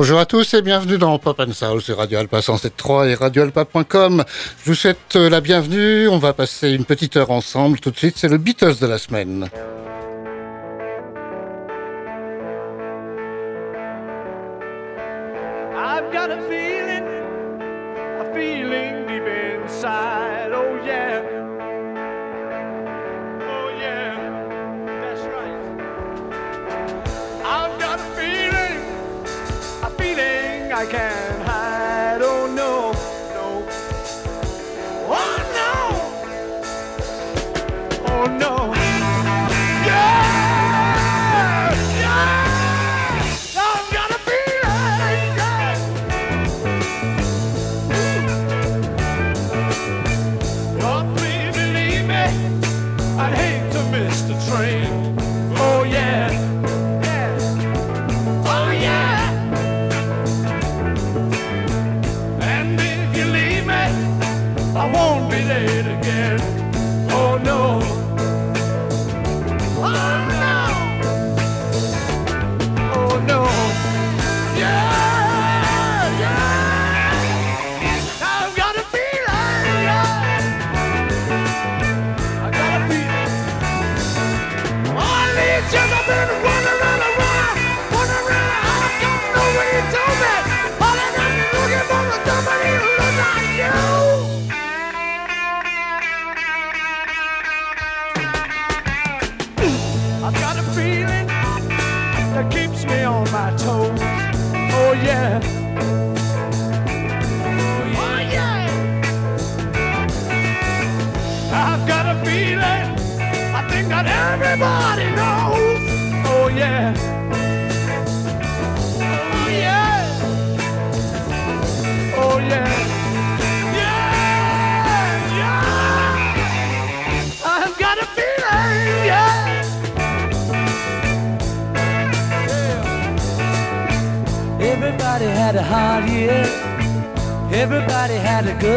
Bonjour à tous et bienvenue dans Pop and Soul sur Radio Alpa 107.3 et radioalpa.com. Je vous souhaite la bienvenue. On va passer une petite heure ensemble. Tout de suite, c'est le Beatles de la semaine.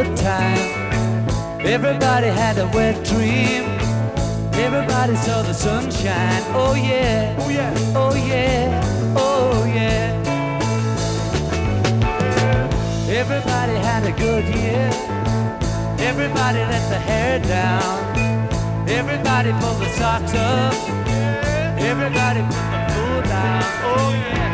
good time. Everybody had a wet dream. Everybody saw the sunshine. Oh yeah. Oh yeah. Oh yeah. Oh yeah. Everybody had a good year. Everybody let the hair down. Everybody pulled the socks up. Everybody put the fool down. Oh yeah.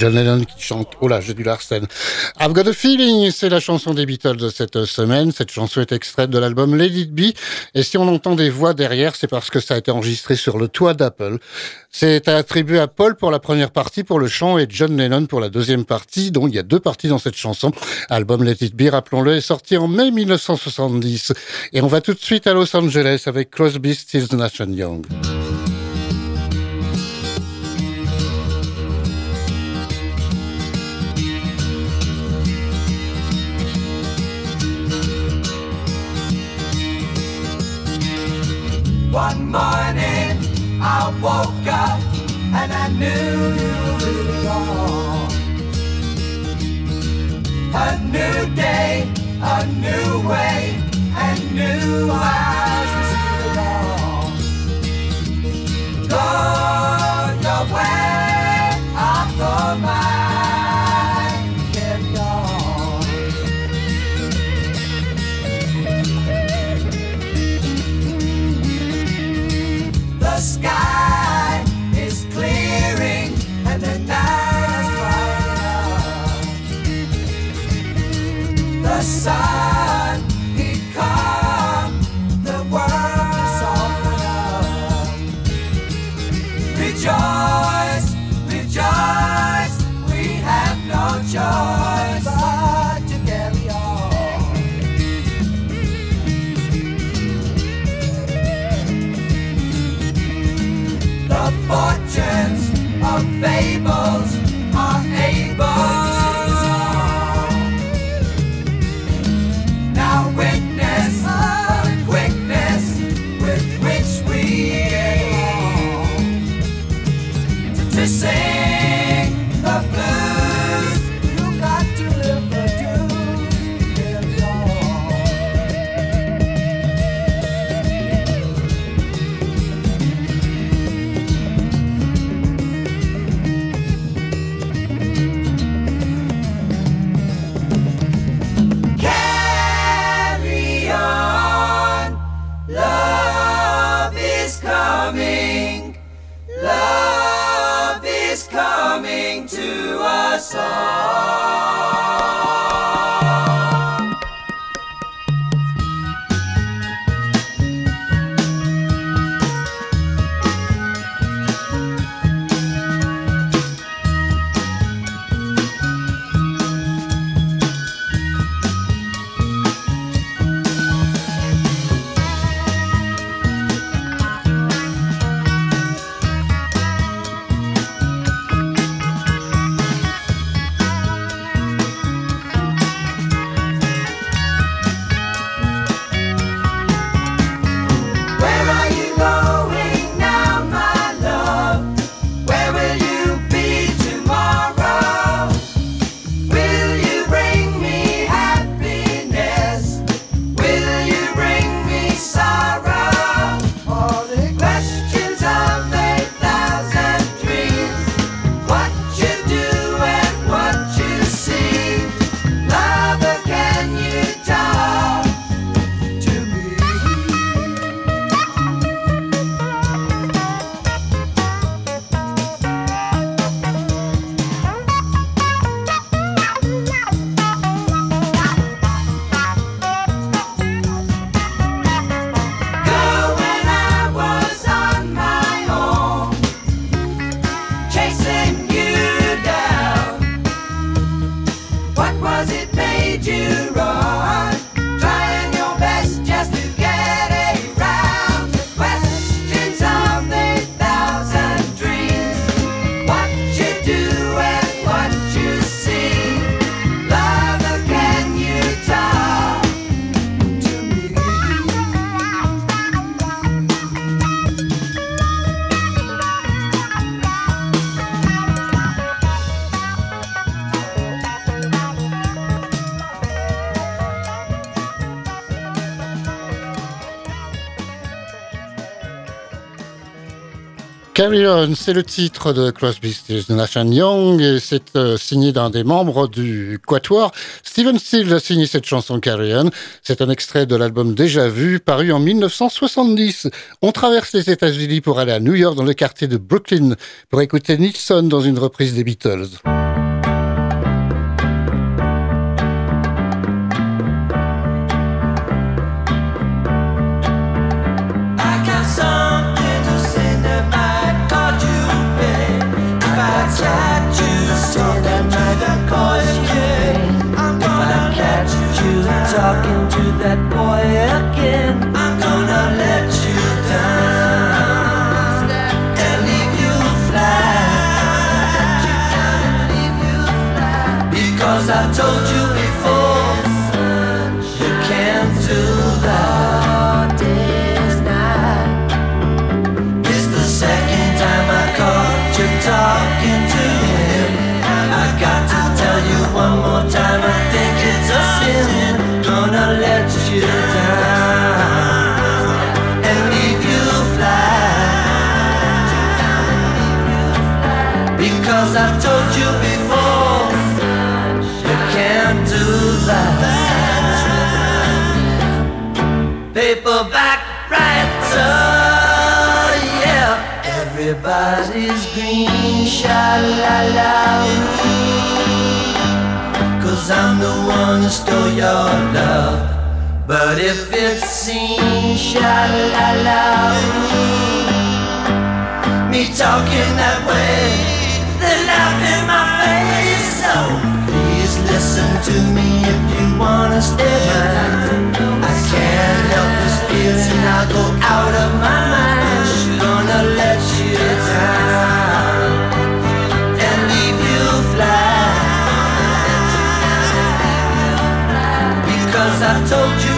John Lennon qui chante. Oh là, j'ai du Larsen. I've got a feeling, c'est la chanson des Beatles de cette semaine. Cette chanson est extraite de l'album Let It Be. Et si on entend des voix derrière, c'est parce que ça a été enregistré sur le toit d'Apple. C'est attribué à Paul pour la première partie pour le chant et John Lennon pour la deuxième partie. Donc il y a deux parties dans cette chanson. Album Let It Be, rappelons-le, est sorti en mai 1970. Et on va tout de suite à Los Angeles avec Crosby, Stills, Nash Young. One morning I woke up and I knew it was gone. A new day, a new way, and new eyes see along. Go Inside. To sing the blues. Carry On, c'est le titre de Crosby, Stills, Nash Young, et c'est euh, signé d'un des membres du Quatuor. Steven Stills a signé cette chanson Carry On. C'est un extrait de l'album Déjà Vu, paru en 1970. On traverse les États-Unis pour aller à New York, dans le quartier de Brooklyn, pour écouter Nixon dans une reprise des Beatles. That boy Everybody's green, sha la la. Cause I'm the one who stole your love. But if it's seen, sha la la. Me talking that way, they laugh in my face. So please listen to me if you wanna stay mine. I can't help this feeling, I'll go out of my mind. told you.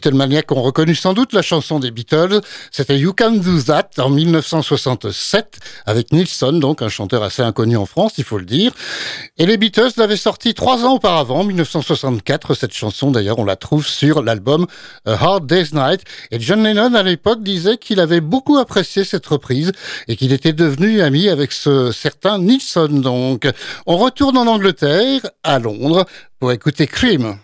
Les Beatlemaniacs ont reconnu sans doute la chanson des Beatles. C'était You Can Do That en 1967 avec Nilsson, donc un chanteur assez inconnu en France, il faut le dire. Et les Beatles l'avaient sorti trois ans auparavant, 1964. Cette chanson, d'ailleurs, on la trouve sur l'album A Hard Day's Night. Et John Lennon, à l'époque, disait qu'il avait beaucoup apprécié cette reprise et qu'il était devenu ami avec ce certain Nilsson. Donc, on retourne en Angleterre, à Londres, pour écouter Cream.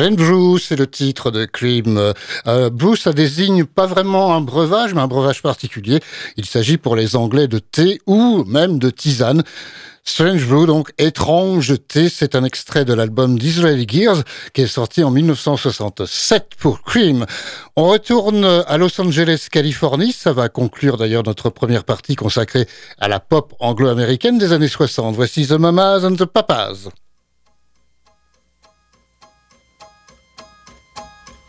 Strange Brew, c'est le titre de Cream. Euh, brew, ça désigne pas vraiment un breuvage, mais un breuvage particulier. Il s'agit pour les Anglais de thé ou même de tisane. Strange Brew, donc étrange thé, c'est un extrait de l'album d'Israeli Gears qui est sorti en 1967 pour Cream. On retourne à Los Angeles, Californie. Ça va conclure d'ailleurs notre première partie consacrée à la pop anglo-américaine des années 60. Voici The Mamas and the Papas.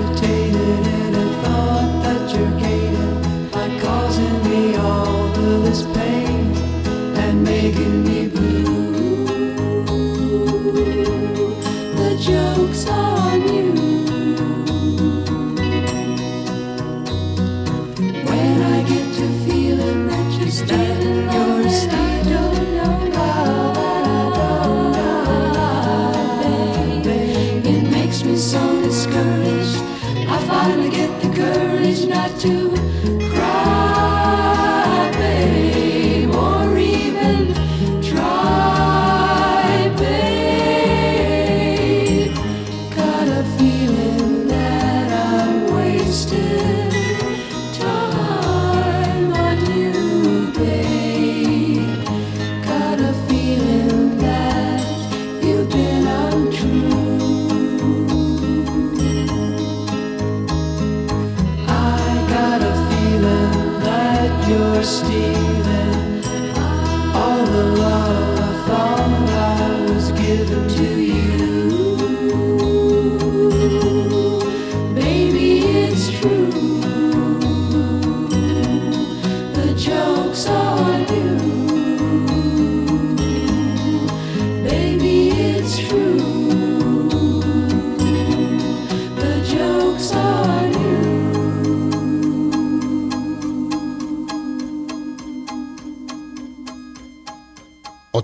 hesitated and I thought that you're gaining by causing me all of this pain.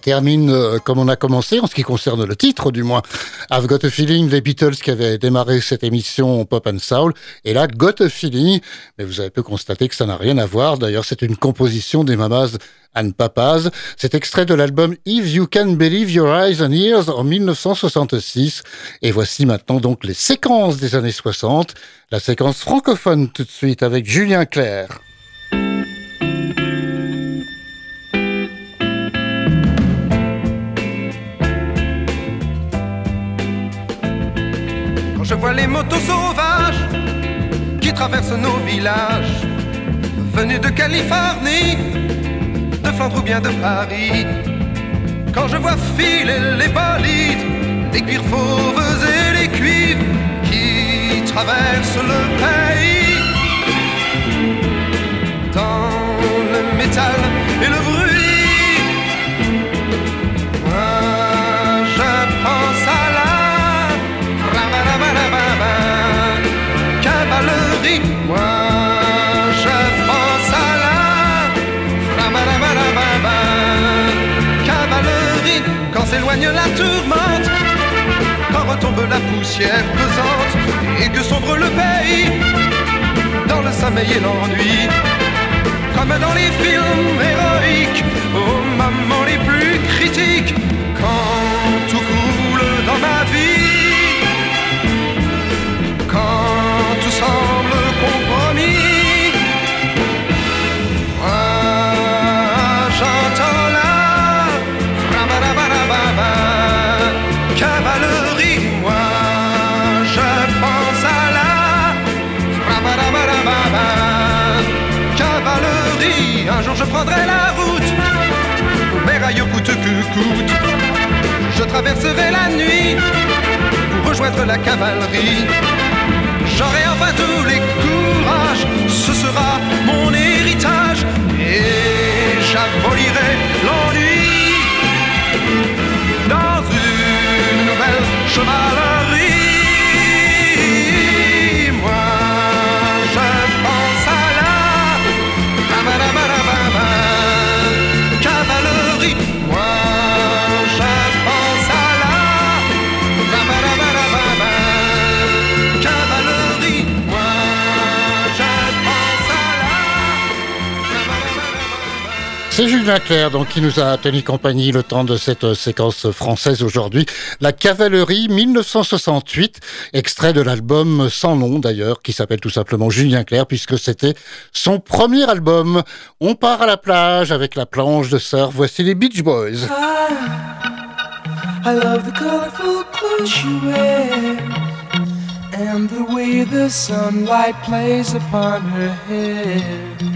Termine euh, comme on a commencé, en ce qui concerne le titre du moins. I've Got a Feeling, les Beatles qui avaient démarré cette émission Pop and Soul. Et là, Got a Feeling, mais vous avez pu constater que ça n'a rien à voir. D'ailleurs, c'est une composition des Mamas and Papas. C'est extrait de l'album If You Can Believe Your Eyes and Ears en 1966. Et voici maintenant donc les séquences des années 60. La séquence francophone tout de suite avec Julien Clerc. Vois les motos sauvages qui traversent nos villages, venus de Californie, de Flandre ou bien de Paris. Quand je vois filer les bolides, les cuirs fauves et les cuivres qui traversent le pays. Dans le métal Moi je pense à la cavalerie. Quand s'éloigne la tourmente, quand retombe la poussière pesante et que sombre le pays dans le sommeil et l'ennui. Comme dans les films héroïques, aux moments les plus critiques, quand tout coule prendrai la route, rails coûte que coûte. Je traverserai la nuit pour rejoindre la cavalerie. J'aurai enfin tous les courages, ce sera mon héritage et j'abolirai l'ennui dans une nouvelle chevalerie. C'est Julien Clerc donc, qui nous a tenu compagnie le temps de cette euh, séquence française aujourd'hui. La cavalerie 1968, extrait de l'album sans nom d'ailleurs, qui s'appelle tout simplement Julien Clerc, puisque c'était son premier album. On part à la plage avec la planche de surf. Voici les Beach Boys. I love the colorful clothes you wear and the way the sunlight plays upon her hair.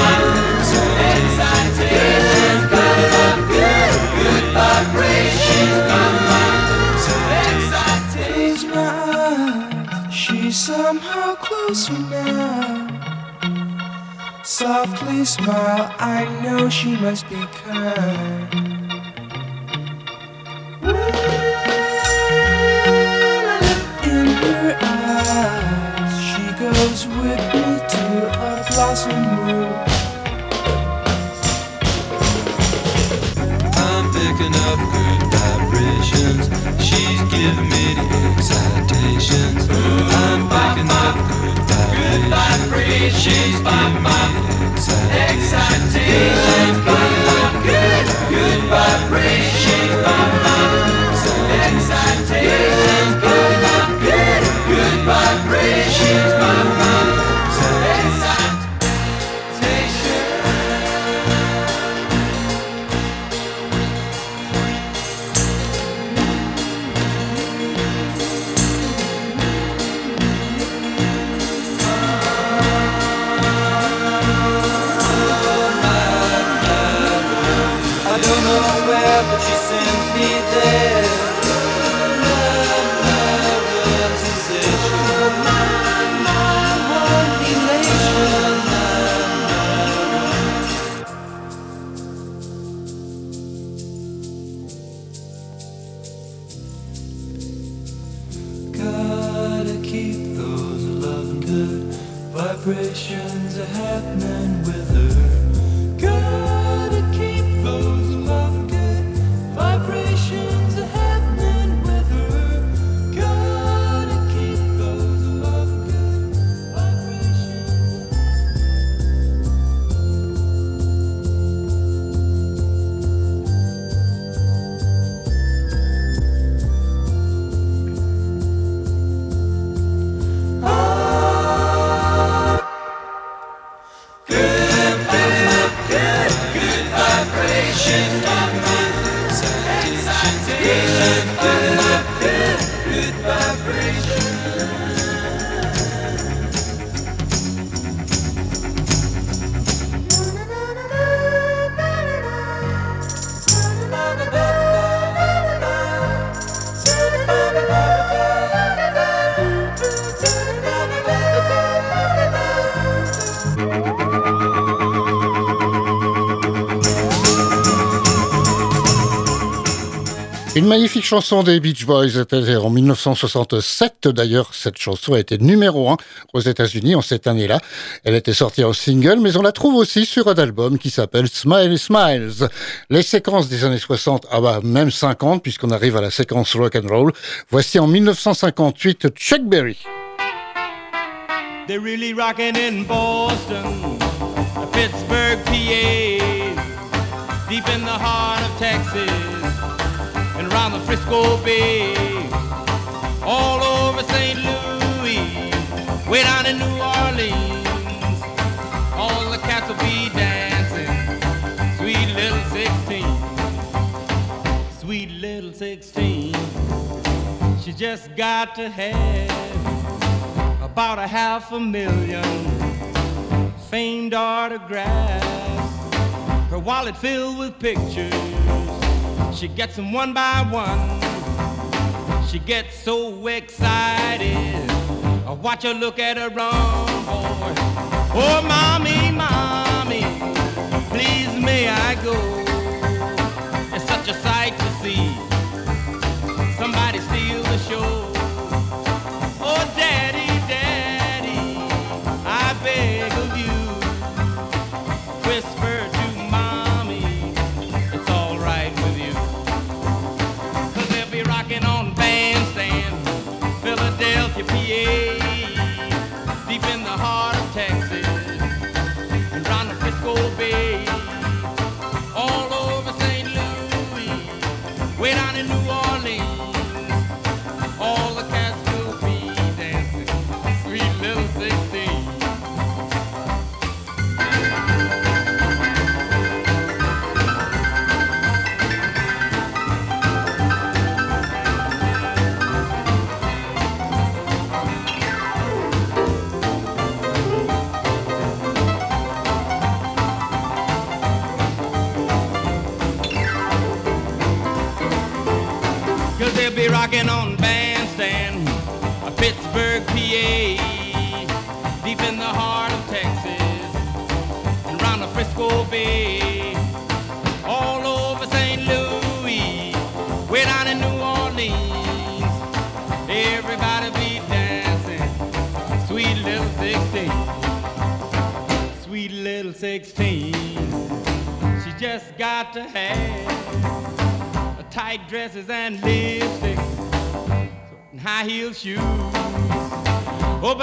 closes closer now. Softly smile, I know she must be kind. In her eyes, she goes with me to a blossom room. I'm picking up good vibrations. She's giving me the excitations. I'm picking up good vibrations, bop, Good, good vibration. bop. But she sends me there. Chanson des Beach Boys était en 1967. D'ailleurs, cette chanson a été numéro un aux États-Unis en cette année-là. Elle était sortie en single, mais on la trouve aussi sur un album qui s'appelle Smile Smiles. Les séquences des années 60, ah bah, même 50, puisqu'on arrive à la séquence rock and roll. Voici en 1958 Chuck Berry. Around the Frisco Bay, all over St. Louis, way down in New Orleans. All the cats will be dancing, sweet little 16, sweet little 16. She just got to have about a half a million famed autographs. Her wallet filled with pictures. She gets them one by one. She gets so excited. I watch her look at her run, boy. Oh, mommy, mommy, please may I go?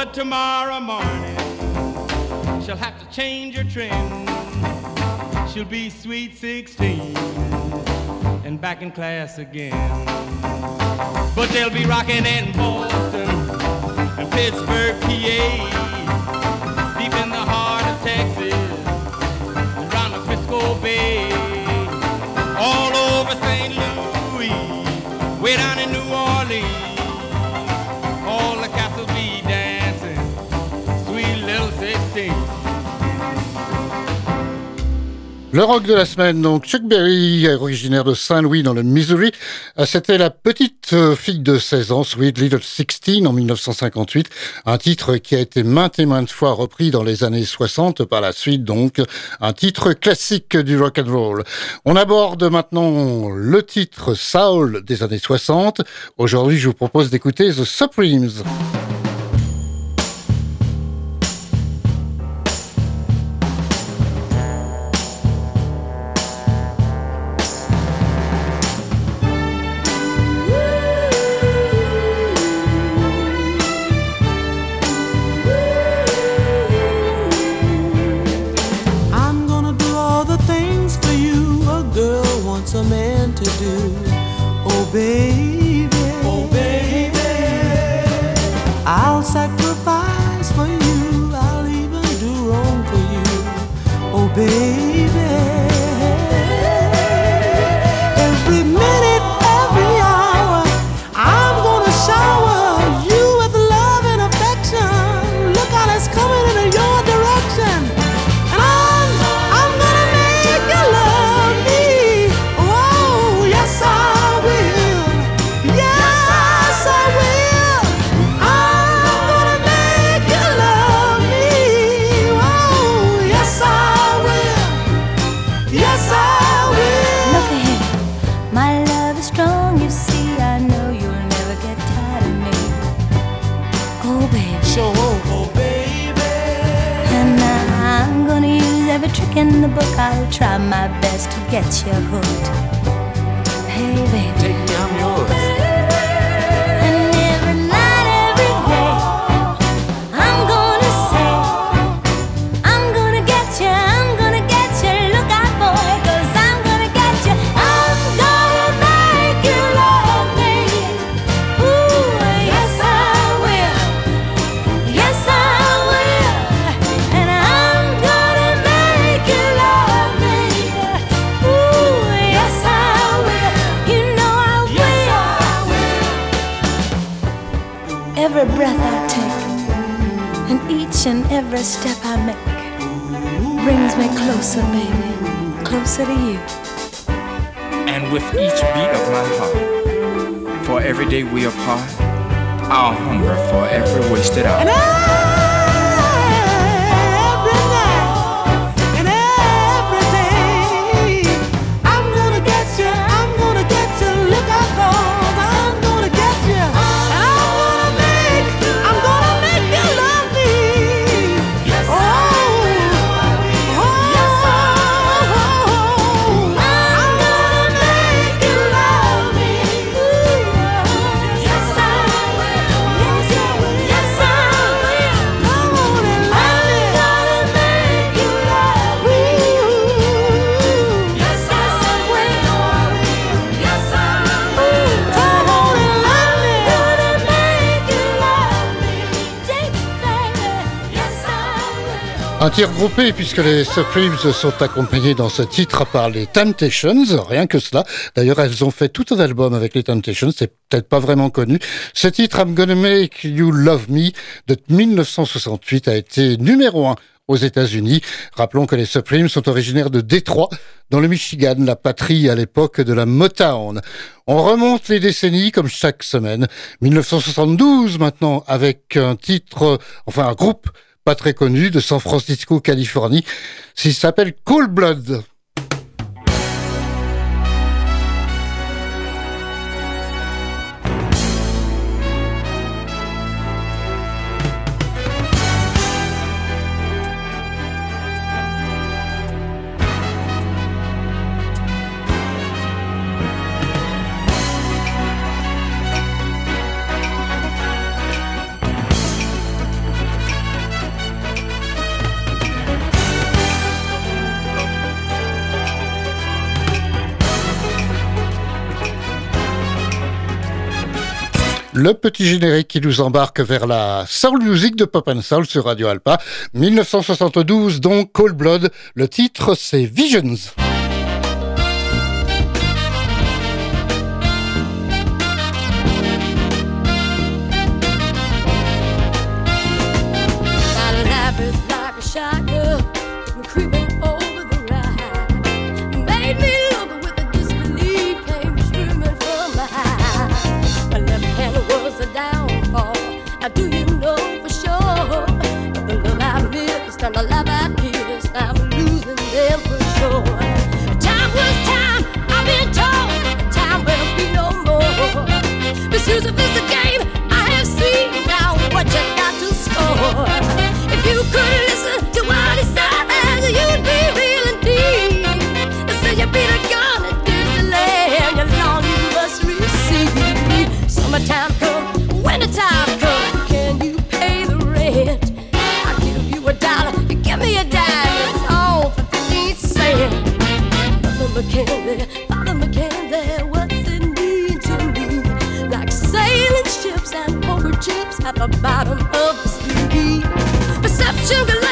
But tomorrow morning she'll have to change her trim. She'll be sweet 16 and back in class again. But they'll be rocking in Boston and Pittsburgh, PA, Le rock de la semaine, donc Chuck Berry, originaire de Saint-Louis dans le Missouri, Euh, c'était la petite euh, fille de 16 ans, Sweet Little 16 en 1958, un titre qui a été maintes et maintes fois repris dans les années 60 par la suite, donc un titre classique du rock and roll. On aborde maintenant le titre Soul des années 60. Aujourd'hui, je vous propose d'écouter The Supremes. Trick in the book. I'll try my best to get you hooked. Every step I make brings me closer, baby, closer to you. And with each beat of my heart, for every day we apart, I'll hunger for every wasted hour. Un tir groupé puisque les Supremes sont accompagnés dans ce titre par les Temptations, rien que cela. D'ailleurs, elles ont fait tout un album avec les Temptations, c'est peut-être pas vraiment connu. Ce titre, I'm Gonna Make You Love Me, de 1968, a été numéro un aux États-Unis. Rappelons que les Supremes sont originaires de Détroit, dans le Michigan, la patrie à l'époque de la Motown. On remonte les décennies comme chaque semaine. 1972 maintenant, avec un titre, enfin un groupe pas très connu de San Francisco, Californie. s'il s'appelle Cold Blood. le petit générique qui nous embarque vers la soul music de Pop and Soul sur Radio Alpa. 1972, donc Cold Blood. Le titre, c'est Visions. the bottom of the sea. Perception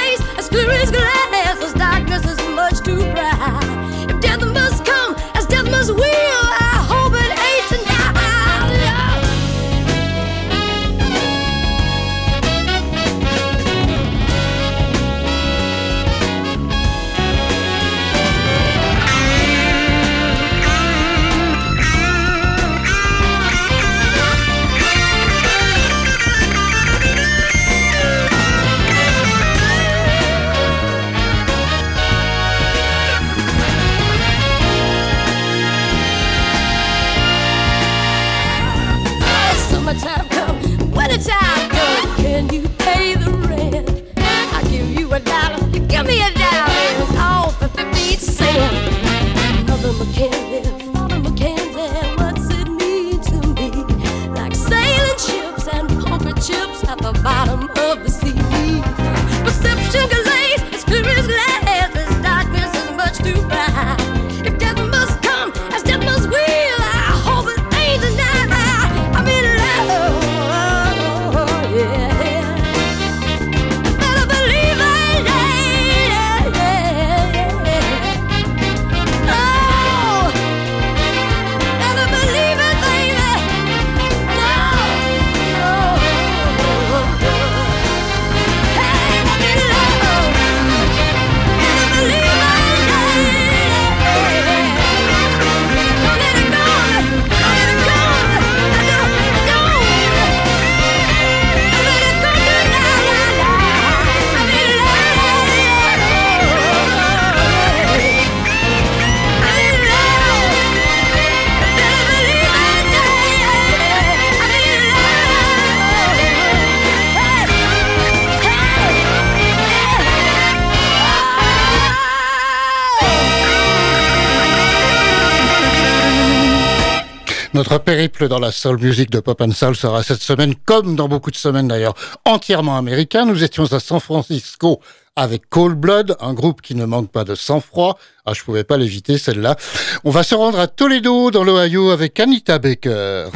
dans la soul music de Pop and Soul sera cette semaine, comme dans beaucoup de semaines d'ailleurs, entièrement américain. Nous étions à San Francisco avec Cold Blood, un groupe qui ne manque pas de sang-froid. Ah, je pouvais pas l'éviter celle-là. On va se rendre à Toledo dans l'Ohio avec Anita Baker.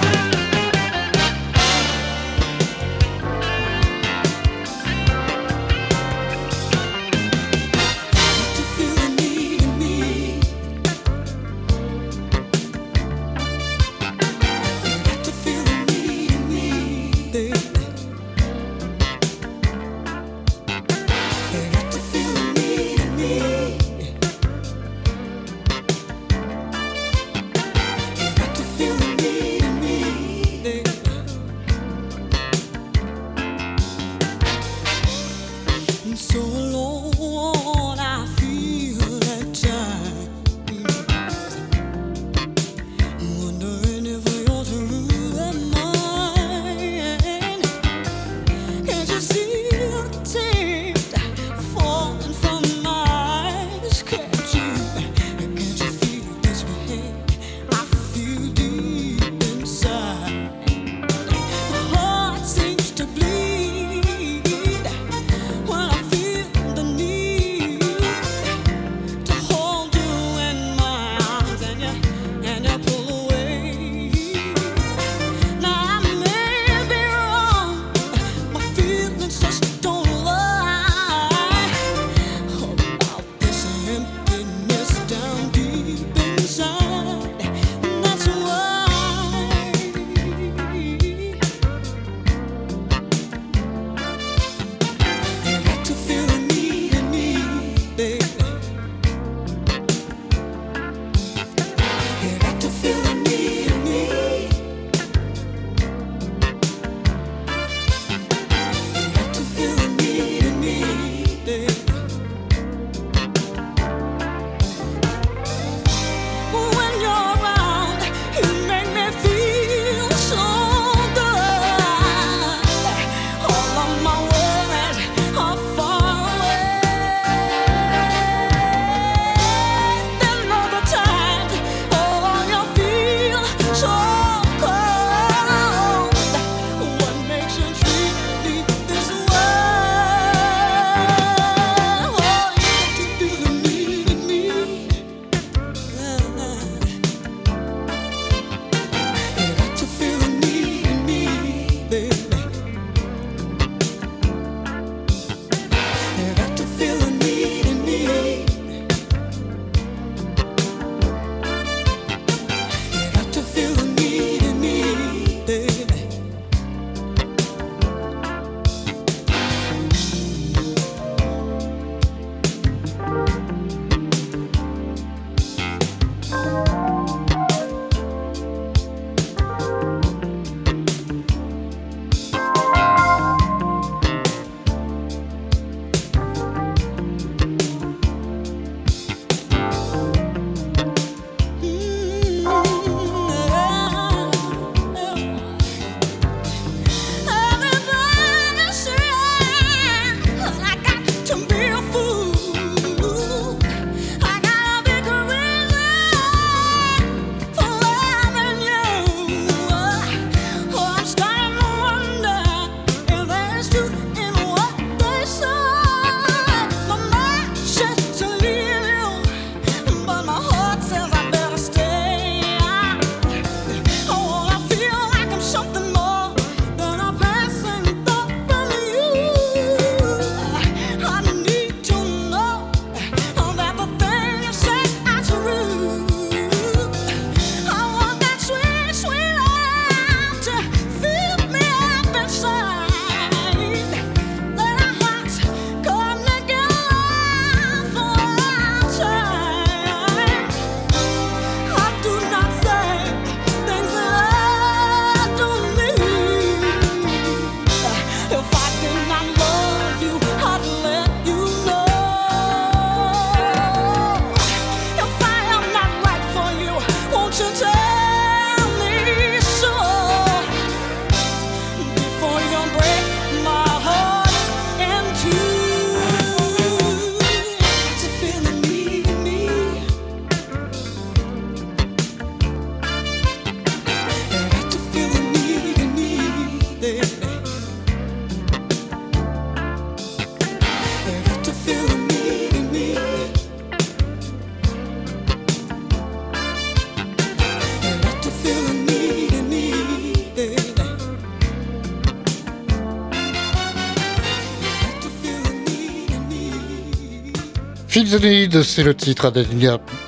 Feel the c'est le titre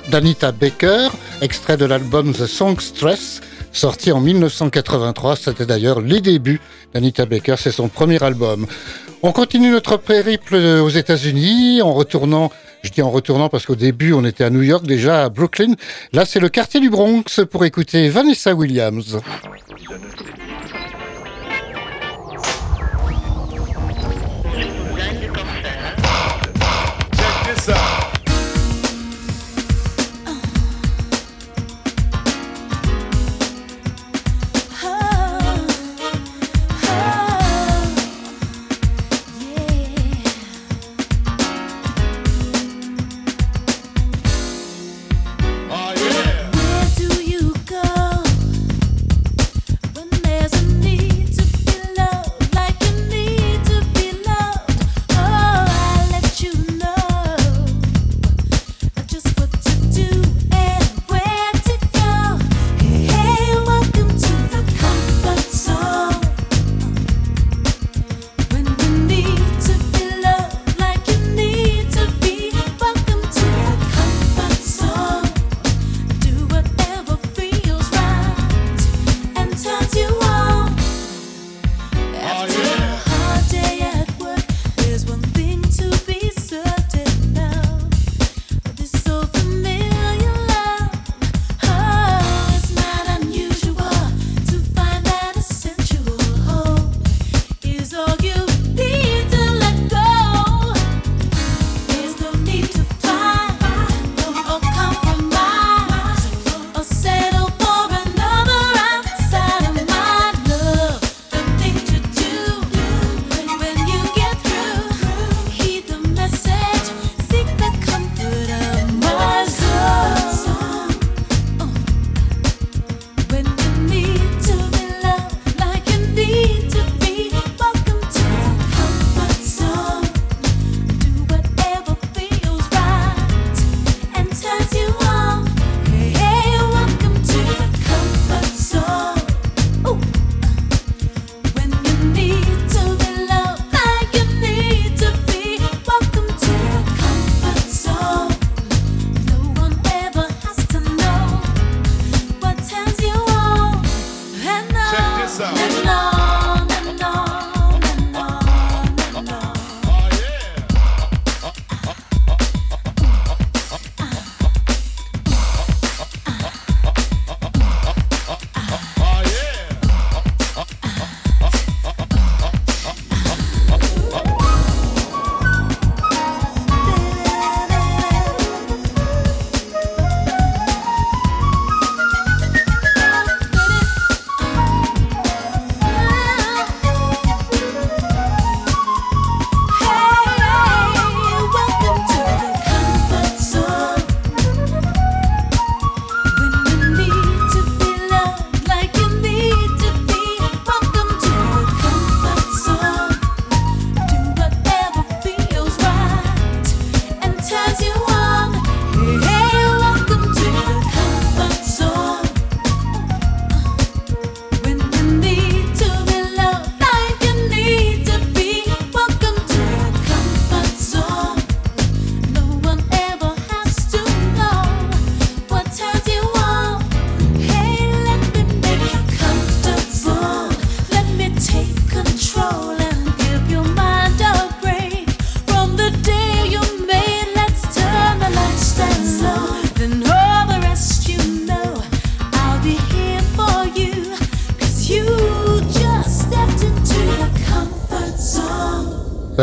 d'Anita- Baker, extrait de l'album The Song Stress, sorti en 1983. C'était d'ailleurs les débuts d'Anita Baker, c'est son premier album. On continue notre périple aux États-Unis en retournant, je dis en retournant parce qu'au début on était à New York déjà, à Brooklyn. Là c'est le quartier du Bronx pour écouter Vanessa Williams. What's?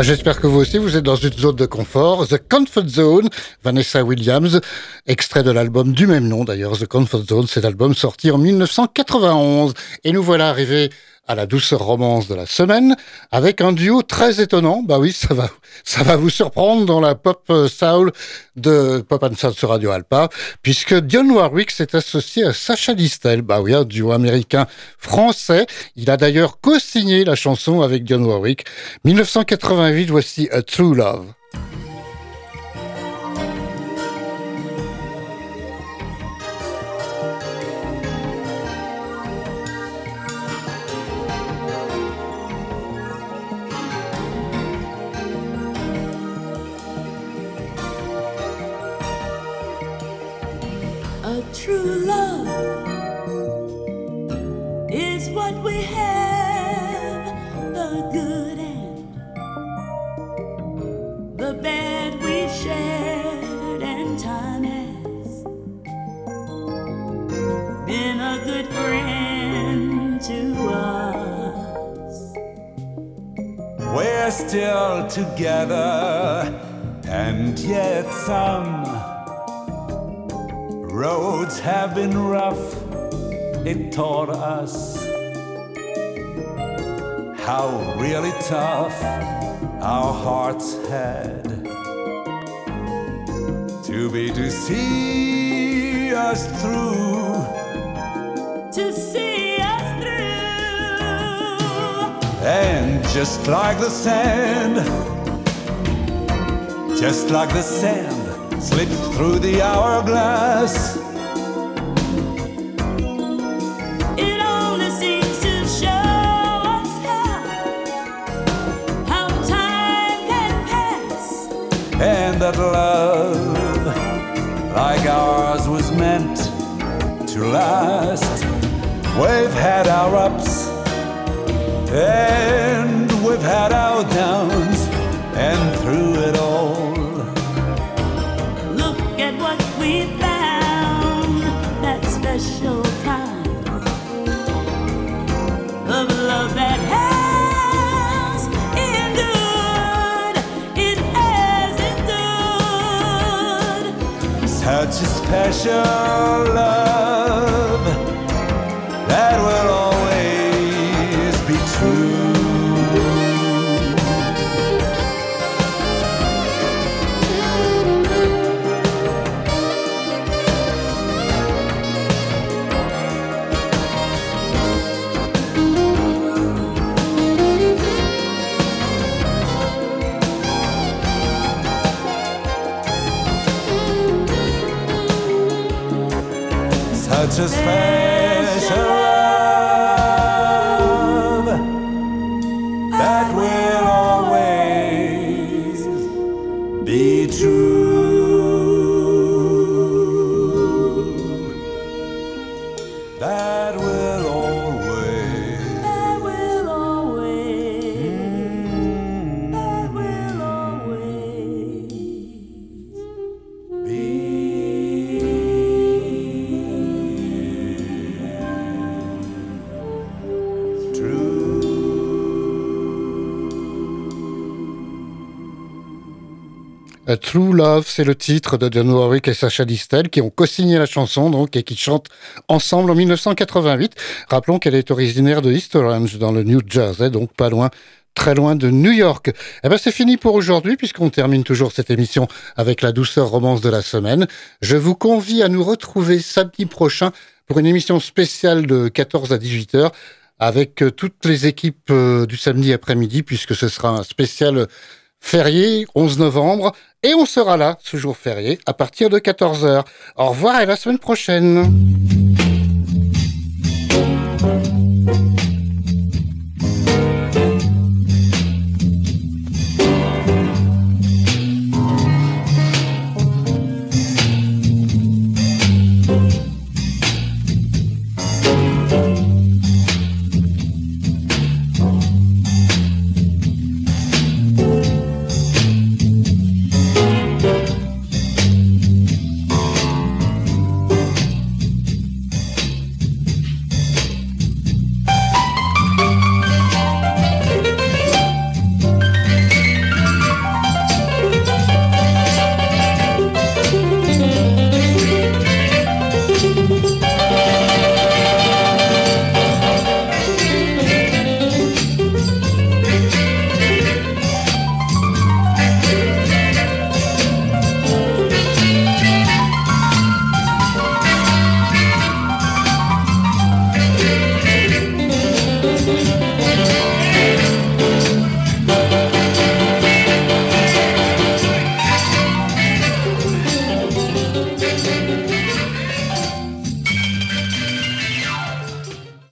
Bah, J'espère que vous aussi, vous êtes dans une zone de confort. The Comfort Zone, Vanessa Williams, extrait de l'album du même nom d'ailleurs, The Comfort Zone, cet album sorti en 1991. Et nous voilà arrivés à la douce romance de la semaine, avec un duo très étonnant. Bah oui, ça va, ça va vous surprendre dans la pop euh, soul de Pop and Soul sur Radio Alpa, puisque Dionne Warwick s'est associé à Sacha Distel. Bah oui, un duo américain français. Il a d'ailleurs co-signé la chanson avec Dionne Warwick. 1988, voici A True Love. True love is what we have the good and the bad we've shared, and time has been a good friend to us. We're still together, and yet some It taught us how really tough our hearts had to be to see us through. To see us through. And just like the sand, just like the sand slipped through the hourglass. Ours, was meant to last. We've had our ups, and we've had our downs, and through it all, Look at what we such a special love This family. True Love, c'est le titre de John Warwick et Sacha Distel qui ont co-signé la chanson donc et qui chantent ensemble en 1988. Rappelons qu'elle est originaire de East Orange dans le New Jersey, donc pas loin très loin de New York. Eh ben c'est fini pour aujourd'hui puisqu'on termine toujours cette émission avec la douceur romance de la semaine. Je vous convie à nous retrouver samedi prochain pour une émission spéciale de 14 à 18 heures avec euh, toutes les équipes euh, du samedi après-midi puisque ce sera un spécial férié 11 novembre et on sera là ce jour férié à partir de 14h. Au revoir et à la semaine prochaine.